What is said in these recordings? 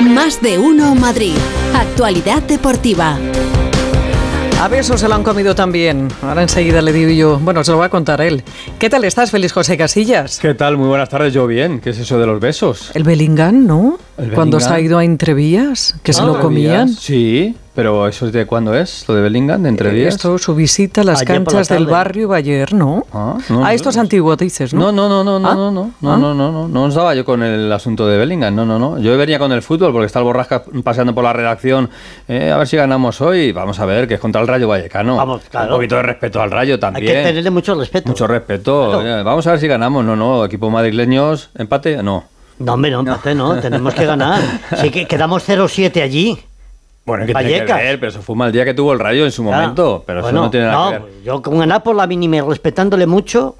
Más de uno Madrid. Actualidad deportiva. A besos se lo han comido también. Ahora enseguida le digo yo. Bueno, se lo va a contar él. ¿Qué tal estás, feliz José Casillas? ¿Qué tal? Muy buenas tardes, yo bien. ¿Qué es eso de los besos? El Bellingham, ¿no? Cuando se ha ido a Entrevías, que se lo Ah, comían. Sí, pero ¿eso es de cuándo es? ¿Lo de Bellingham, de entre días? Esto, su visita a las Ayer por la canchas del barrio iba ayer, ¿no? Ah, no, ah, no, esto es no. antiguo, dices, ¿no? No, no, no, no, no, ¿Ah? no, no, no, ¿Ah? no, no, no, no estaba yo con el asunto de Bellingham, no, no, no. Yo venía con el fútbol porque está el Borrasca paseando por la redacción, eh, a ver si ganamos hoy. Vamos a ver, que es contra el Rayo Vallecano. Vamos, claro. Un poquito de respeto al Rayo Hay también. que tenerle mucho respeto. Mucho respeto. Claro. Eh, Vamos a ver si ganamos. No, no, equipo madrileños, empate, no. No, hombre, no, empate, no. Tenemos que ganar. Sí, que quedamos 0-7 allí. Bueno, ¿qué tiene que ver? Pero eso fue un mal día que tuvo el Rayo en su momento. Pero Bueno, eso no tiene nada que ver. Yo con ganar por la mínima respetándole mucho,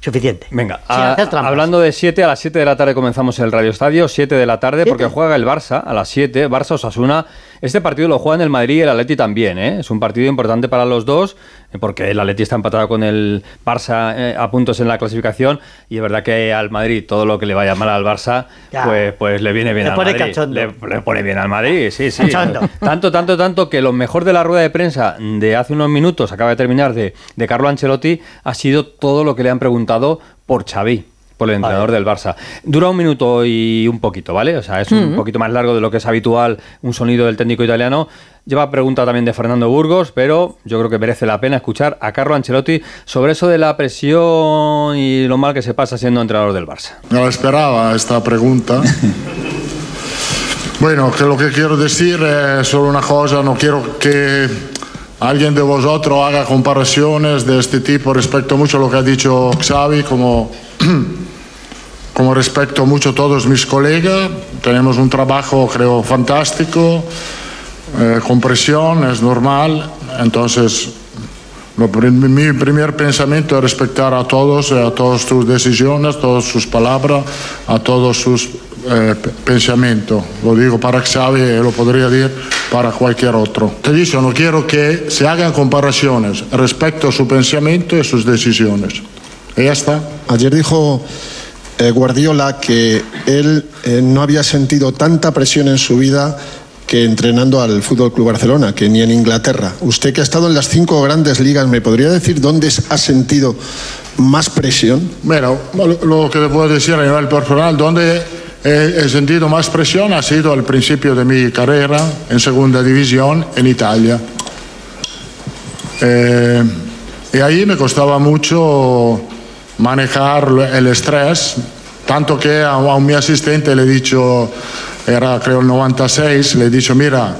suficiente. Venga, a- hablando de 7, a las 7 de la tarde comenzamos el Radio Estadio, 7 de la tarde, porque ¿Siete? juega el Barça a las 7, Barça Osasuna. Este partido lo juegan el Madrid y el Atleti también, ¿eh? es un partido importante para los dos, porque el Atleti está empatado con el Barça eh, a puntos en la clasificación, y es verdad que al Madrid todo lo que le vaya mal al Barça, Ya. pues, pues le viene bien Le al pone Madrid. Le, le pone bien al Madrid, sí, sí. Cachondo. Tanto, tanto, tanto que lo mejor de la rueda de prensa de hace unos minutos, acaba de terminar, de, de Carlo Ancelotti, ha sido todo lo que le han preguntado por Xavi, por el entrenador del Barça. Dura un minuto y un poquito, ¿vale? O sea, es un poquito más largo de lo que es habitual un sonido del técnico italiano. Lleva pregunta también de Fernando Burgos, pero yo creo que merece la pena escuchar a Carlo Ancelotti sobre eso de la presión y lo mal que se pasa siendo entrenador del Barça. No la esperaba esta pregunta. Bueno, que lo que quiero decir es solo una cosa, no quiero que alguien de vosotros haga comparaciones de este tipo respecto mucho a lo que ha dicho Xavi, como, como respecto mucho a todos mis colegas. Tenemos un trabajo, creo, fantástico, eh, con presión, es normal, entonces lo mi primer pensamiento es respetar a todos, eh, a todas sus decisiones, todas sus palabras, a todos sus eh, pensamientos. Lo digo para Xavi y lo podría decir para cualquier otro. Te digo, no quiero que se hagan comparaciones respecto a su pensamiento y sus decisiones. Y ya está. Ayer dijo eh, Guardiola que él eh, no había sentido tanta presión en su vida que entrenando al Fútbol Club Barcelona, que ni en Inglaterra. Usted que ha estado en las cinco grandes ligas, ¿me podría decir dónde ha sentido más presión? Bueno, lo, que te puedo decir a nivel personal, donde he, he sentido más presión ha sido al principio de mi carrera en segunda división en Italia. Eh, y ahí me costaba mucho manejar el estrés, tanto que a, a mi asistente le he dicho, era creo el 96, le he dicho, mira,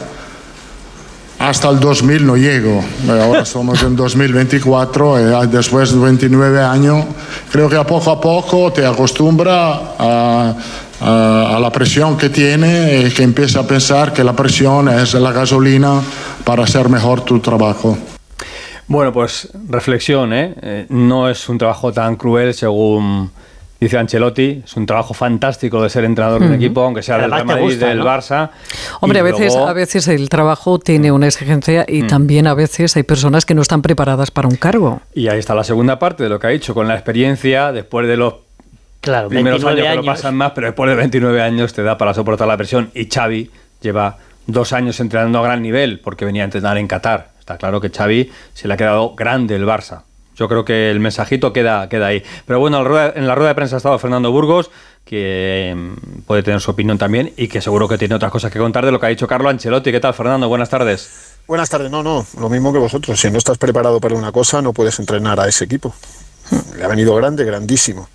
hasta el 2000 no llego. Eh, Ahora somos en 2024 y ah, después de 29 años, creo que a poco a poco te acostumbra a, a- a la presión que tiene y que empieza a pensar que la presión es la gasolina para hacer mejor tu trabajo. Bueno, pues reflexión, ¿eh? Eh, No es un trabajo tan cruel según dice Ancelotti. Es un trabajo fantástico de ser entrenador de un equipo, aunque sea del Real Madrid, gusta, del ¿no? Barça. Hombre, a veces, luego- a veces el trabajo tiene una exigencia y también a veces hay personas que no están preparadas para un cargo. Y ahí está la segunda parte de lo que ha dicho, con la experiencia, después de los Claro, primeros 29 años, que años. lo pasan más, pero después de 29 años te da para soportar la presión. Y Xavi lleva dos años entrenando a gran nivel, porque venía a entrenar en Qatar. Está claro que Xavi se le ha quedado grande el Barça. Yo creo que el mensajito queda, queda ahí. Pero bueno, en la rueda- de prensa ha estado Fernando Burgos, que mm, puede tener su opinión también y que seguro que tiene otras cosas que contar de lo que ha dicho Carlo Ancelotti. ¿Qué tal, Fernando? Buenas tardes. Buenas tardes, no, no, lo mismo que vosotros. Si no estás preparado para una cosa, no puedes entrenar a ese equipo. Le ha venido grande, grandísimo.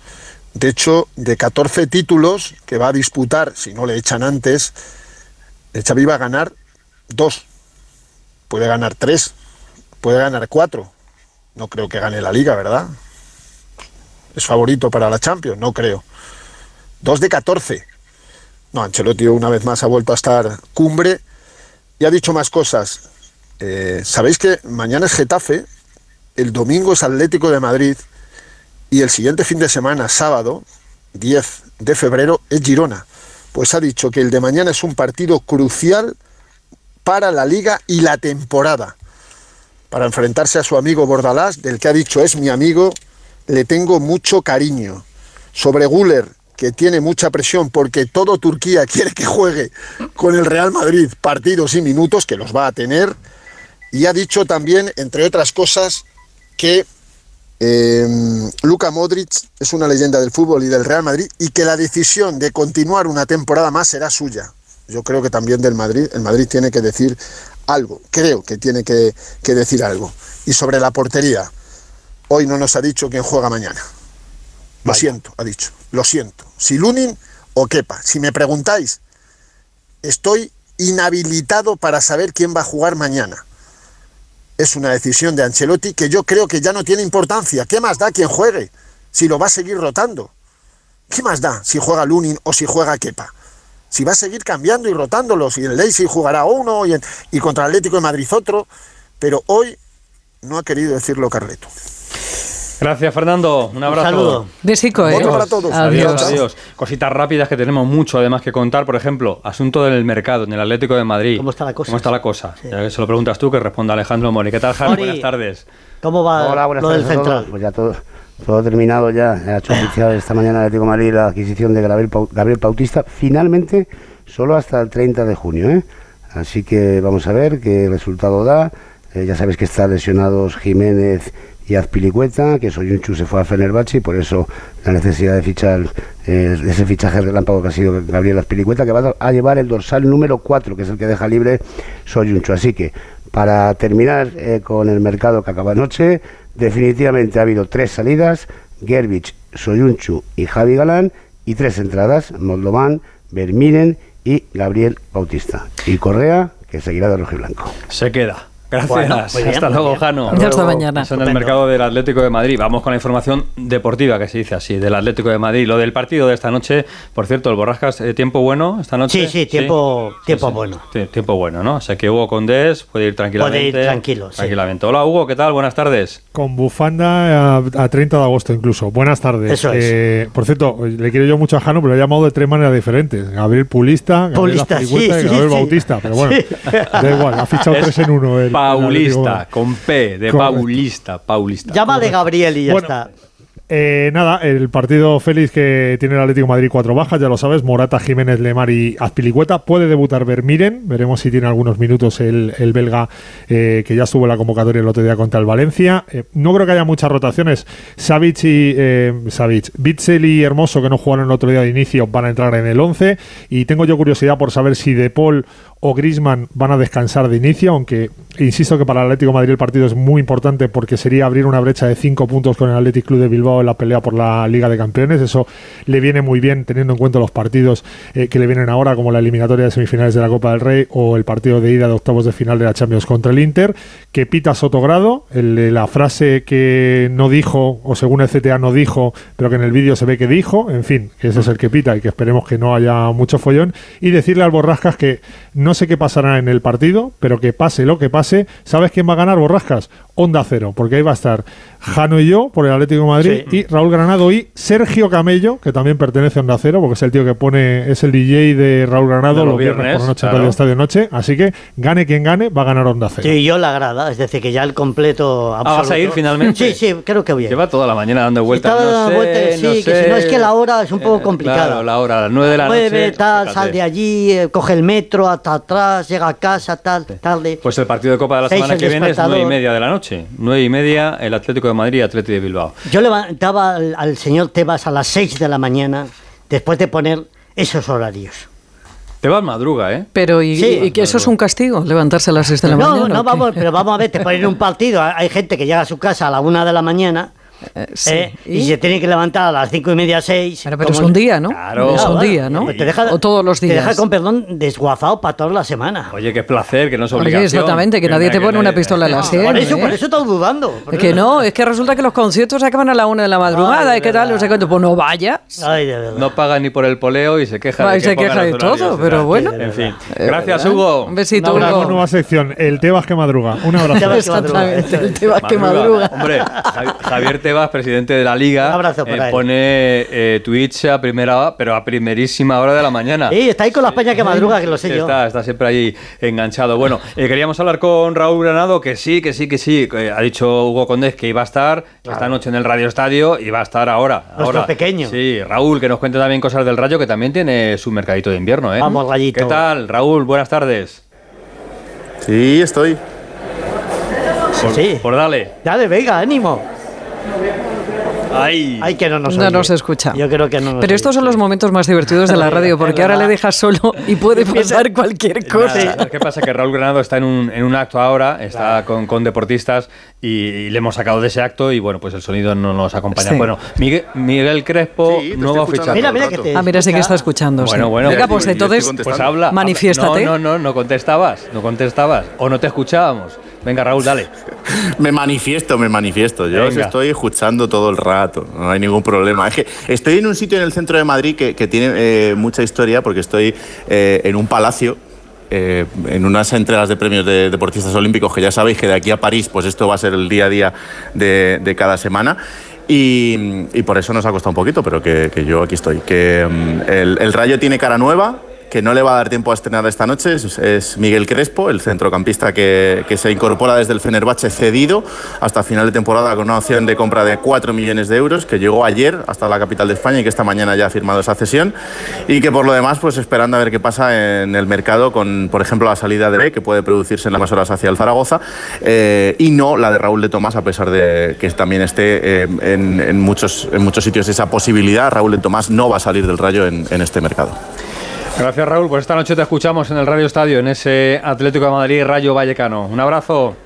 De hecho, de 14 títulos que va a disputar, si no le echan antes, el Xavi va a ganar dos. Puede ganar tres, puede ganar cuatro. No creo que gane la liga, ¿verdad? ¿Es favorito para la Champions? No creo. Dos de 14. No, Ancelotti una vez más ha vuelto a estar cumbre y ha dicho más cosas. Eh, Sabéis que mañana es Getafe, el domingo es Atlético de Madrid y el siguiente fin de semana, sábado, 10 de febrero, es Girona. Pues ha dicho que el de mañana es un partido crucial para la liga y la temporada. Para enfrentarse a su amigo Bordalás, del que ha dicho es mi amigo, le tengo mucho cariño. Sobre Guller, que tiene mucha presión porque todo Turquía quiere que juegue con el Real Madrid partidos y minutos, que los va a tener, y ha dicho también, entre otras cosas, que eh, Luka Modric es una leyenda del fútbol y del Real Madrid y que la decisión de continuar una temporada más será suya. Yo creo que también del Madrid, el Madrid tiene que decir algo, creo que tiene que, que decir algo. Y sobre la portería, hoy no nos ha dicho quién juega mañana. Lo siento, ha dicho, lo siento. Si Lunin o Kepa. Si me preguntáis, estoy inhabilitado para saber quién va a jugar mañana. Es una decisión de Ancelotti que yo creo que ya no tiene importancia. ¿Qué más da quien juegue? Si lo va a seguir rotando. ¿Qué más da si juega Lunin o si juega Kepa? Si va a seguir cambiando y rotándolos, y el Leipzig jugará uno y, en- y contra el Atlético de Madrid otro, pero hoy no ha querido decirlo Carleto. Gracias, Fernando. Un abrazo. saludo. Besico, ¿eh? Otro para todos. Adiós, Adiós. adiós. Cositas rápidas que tenemos mucho además que contar. Por ejemplo, asunto del mercado en el Atlético de Madrid. ¿Cómo está la cosa? ¿Cómo está la cosa? Sí. Ya que se lo preguntas tú, que responda Alejandro Mori. ¿Qué tal? Mori. Buenas tardes. ¿Cómo va Hola, buenas lo del tardes todos. central? Pues ya todo, todo terminado ya. Ha hecho oficial esta mañana el Atlético de Madrid la adquisición de Gabriel, Bautista. Finalmente, solo hasta el 30 de junio. ¿eh? Así que vamos a ver qué resultado da. Eh, ya sabes que están lesionados Jiménez y Azpilicueta, que Soyunchu se fue a Fenerbahce y por eso la necesidad de fichar eh, ese fichaje relámpago que ha sido Gabriel Azpilicueta, que va a llevar el dorsal número 4, que es el que deja libre Soyunchu. Así que para terminar eh, con el mercado que acaba anoche, definitivamente ha habido tres salidas, Gerbich, Soyunchu y Javi Galán, y tres entradas, Moldovan, Vermiren y Gabriel Bautista. Y Correa, que seguirá de rojo y blanco. Se queda. Gracias. Bueno, bien, Hasta muy luego, bien. Jano. Ya hasta mañana. Eso en el mercado del Atlético de Madrid. Vamos con la información deportiva, que se dice así, del Atlético de Madrid. Lo del partido de esta noche, por cierto, el Borrascas, eh, ¿tiempo bueno esta noche? Sí, sí, tiempo- tiempo bueno. Sí, tiempo bueno, ¿no? O sea que Hugo Condés puede ir tranquilamente. Puede ir tranquilo, sí. Tranquilamente. Hola, Hugo, ¿qué tal? Buenas tardes. Con bufanda a, a 30 de agosto incluso. Buenas tardes. Eso es. Eh, por cierto, le quiero yo mucho a Jano, pero lo he llamado de tres maneras diferentes. Gabriel Pulista, Gabriel Pulista, sí, y sí, Gabriel sí. Bautista. Pero bueno, Sí. da igual, ha fichado Es tres en uno. el Paulista, con P, de. Paulista, Paulista. Llámale Gabriel y ya Bueno, está. Eh, nada, el partido feliz que tiene el Atlético Madrid cuatro bajas, ya lo sabes, Morata, Jiménez, Lemar y Azpilicueta. Puede debutar Vermiren, veremos si tiene algunos minutos el, el belga eh, que ya estuvo en la convocatoria el otro día contra el Valencia. Eh, no creo que haya muchas rotaciones. Savic y eh, Savic, Bitzel y Hermoso, que no jugaron el otro día de inicio, van a entrar en el 11. Y tengo yo curiosidad por saber si De Paul o Grisman van a descansar de inicio, aunque insisto que para el Atlético Madrid el partido es muy importante porque sería abrir una brecha de cinco puntos con el Athletic Club de Bilbao en la pelea por la Liga de Campeones. Eso le viene muy bien teniendo en cuenta los partidos eh, que le vienen ahora, como la eliminatoria de semifinales de la Copa del Rey o el partido de ida de octavos de final de la Champions contra el Inter, que pita Sotogrado, la frase que no dijo, o según el CTA no dijo, pero que en el vídeo se ve que dijo, en fin, que ese es el que pita y que esperemos que no haya mucho follón, y decirle al Borrascas que no sé qué pasará en el partido, pero que pase lo que pase, ¿sabes quién va a ganar Borrascas? Onda Cero, porque ahí va a estar Jano y yo por el Atlético de Madrid Sí. y Raúl Granado y Sergio Camello, que también pertenece a Onda Cero, porque es el tío que pone, es el DJ de Raúl Granado De los los viernes, viernes, por la noche en claro. Radio Estadio Noche, así que gane quien gane, va a ganar Onda Cero. Sí, yo la grada, es decir, que ya el completo Ah, ¿vas a ir finalmente? Sí, sí, creo que voy a ir. Lleva toda la mañana dando vueltas. No sé, sí, no que sé. si no es que la hora es un poco Eh, complicada. Claro, la hora, a las 9 de la noche. tal, fíjate. sal de allí, eh, coge el metro hasta atrás, llega a casa, tal, tarde. Pues el partido de Copa de la semana que viene es despertador. 9 y media de la noche. 9 y media, el Atlético de Madrid, Atlético de Bilbao. Yo levantaba al, al señor Tebas a las 6 de la mañana después de poner esos horarios. Te vas madruga, ¿eh? Pero, ¿y, Sí. y que eso es un castigo? ¿Levantarse a las 6 de la no, mañana? no, o qué? vamos, pero vamos a ver, te ponen un partido. Hay gente que llega a su casa a la una de la mañana Eh, sí. ¿eh? y? ¿Y? se tiene que levantar a las cinco y media, seis. Pero, pero es un día, ¿no? Claro. Es un día, ¿no? pues te deja- o todos los Te días. deja con perdón desguazado para toda la semana. Oye, qué placer, que no es Oye, obligación. exactamente, que nadie te pone una pistola en la sien. por eso, ¿eh? por eso estás dudando. que no, es que resulta que los conciertos acaban a la una de la madrugada Ay, y qué tal, no sé cuánto. Pues no vayas. Ay, de verdad. No paga ni por el poleo y se queja Ay, de que se queja de todo, pero bueno. En fin. Eh, Gracias. Hugo. Un besito, Un Una abrazo. Hugo. nueva sección, el Tebas que madruga. Un abrazo. Tebas que. Exactamente, el tema que Madruga. Hombre, Javi- Javier Tebas, presidente de la Liga, Un abrazo para eh, él. pone eh, Twitch a primera, pero a primerísima hora de la mañana. Sí, está ahí con la España que madruga, que lo sé yo. Está, está siempre ahí enganchado. Bueno, eh, queríamos hablar con Raúl Granado, que sí, que sí, que sí. que ha dicho Hugo Condés que iba a estar esta noche en el Radio Estadio y va a estar ahora. Nuestro ahora. pequeño. Sí, Raúl, que nos cuente también cosas del Rayo, que también tiene su mercadito de invierno, ¿eh? Vamos, Rayito. ¿Qué tal, Raúl? Buenas tardes. Sí, estoy. Por, Sí. por dale. Dale, venga, ánimo. Ay. Ay, que no nos No oye. nos escucha. Yo creo que no nos Pero estos oye. son los momentos más divertidos de la radio, porque ahora le dejas solo y puede pasar cualquier cosa. Nada, ¿Qué pasa? Que Raúl Granado está en un, en un acto ahora, está con, con deportistas y, y le hemos sacado de ese acto y bueno, pues el sonido no nos acompaña. Sí. Bueno, Miguel, Miguel Crespo, Sí, nuevo fichaje. Mira, mira todo que te. Ah, mira, sí que está escucha. escuchando. sí. Bueno, bueno. Venga, pues estoy entonces, contestando. Pues habla. Manifiéstate. No, no, no, no contestabas, no contestabas. O no te escuchábamos. Venga, Raúl, dale. Me manifiesto, me manifiesto. Yo os estoy escuchando todo el rato, no hay ningún problema. Es que estoy en un sitio en el centro de Madrid que, que tiene eh, mucha historia porque estoy eh, en un palacio. eh, en unas entregas de premios de deportistas olímpicos que ya sabéis que de aquí a París pues esto va a ser el día a día de, de cada semana y, y por eso nos ha costado un poquito pero que, que yo aquí estoy que mm, el, el Rayo tiene cara nueva que no le va a dar tiempo a estrenar esta noche es, Miguel Crespo, el centrocampista que, se incorpora desde el Fenerbahce cedido hasta final de temporada con una opción de compra de 4 millones de euros, que llegó ayer hasta la capital de España y que esta mañana ya ha firmado esa cesión. Y que por lo demás, pues esperando a ver qué pasa en el mercado con, por ejemplo, la salida de B, que puede producirse en las horas hacia el Zaragoza, eh, y no la de Raúl de Tomás, a pesar de que también esté eh, en, muchos, en muchos sitios esa posibilidad. Raúl de Tomás no va a salir del rayo en este mercado. Gracias, Raúl. Pues esta noche te escuchamos en el Radio Estadio, en ese Atlético de Madrid Rayo Vallecano. Un abrazo.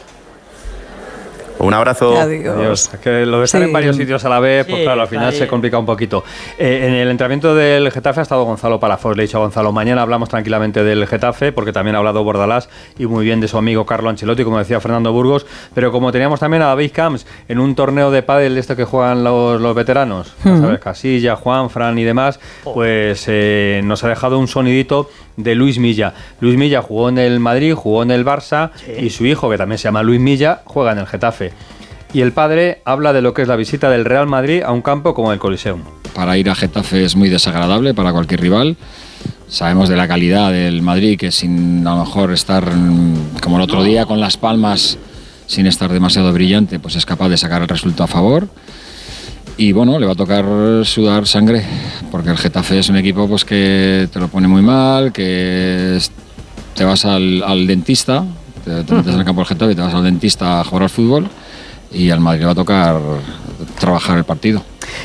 Un abrazo. Adiós. Adiós. Es que lo de estar Sí. en varios sitios a la vez, pues Sí, claro, al final se complica un poquito. Eh, en el entrenamiento del Getafe ha estado Gonzalo Palafox. Le he dicho a Gonzalo, mañana hablamos tranquilamente del Getafe, porque también ha hablado Bordalás y muy bien de su amigo Carlo Ancelotti, como decía Fernando Burgos. Pero como teníamos también a David Camps en un torneo de pádel de este que juegan los, los veteranos, ya sabes, Casilla, Juan, Fran y demás, pues eh, nos ha dejado un sonidito de Luis Milla. Luis Milla jugó en el Madrid, jugó en el Barça y su hijo, que también se llama Luis Milla, juega en el Getafe. Y el padre habla de lo que es la visita del Real Madrid a un campo como el Coliseum. Para ir a Getafe es muy desagradable para cualquier rival. Sabemos de la calidad del Madrid, que sin a lo mejor estar como el otro día con las palmas, sin estar demasiado brillante, pues es capaz de sacar el resultado a favor. Y bueno, le va a tocar sudar sangre, porque el Getafe es un equipo pues, que te lo pone muy mal, que te vas al, dentista, te, te metes en el campo del Getafe y te vas al dentista a jugar al fútbol, y al Madrid le va a tocar trabajar el partido.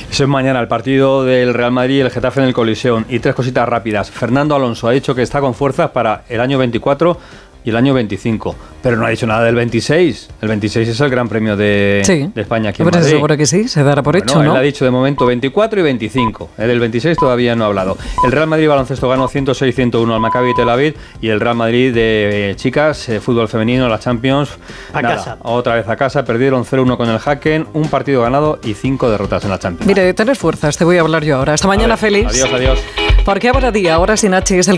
Eso es mañana, el partido del Real Madrid y el Getafe en el Coliseum. Y tres cositas rápidas. Fernando Alonso ha dicho que está con fuerzas para el año 24 y el año 25, pero no ha dicho nada del 26. El 26 es el Gran Premio de, Sí. de España aquí en Madrid. seguro que sí, se dará por Bueno, hecho, él ¿no? ha dicho de momento 24 y 25. El del 26 todavía no ha hablado. El Real Madrid baloncesto ganó 106-101 al Maccabi Tel Aviv y el Real Madrid de eh, chicas, eh, fútbol femenino, la Champions. A nada, casa. Otra vez a casa, perdieron 0-1 con el Haken, un partido ganado y cinco derrotas en la Champions. Mire, tener fuerzas, te voy a hablar yo ahora. Hasta mañana, ver, feliz. Adiós, adiós. Porque ahora día, ahora sin H es el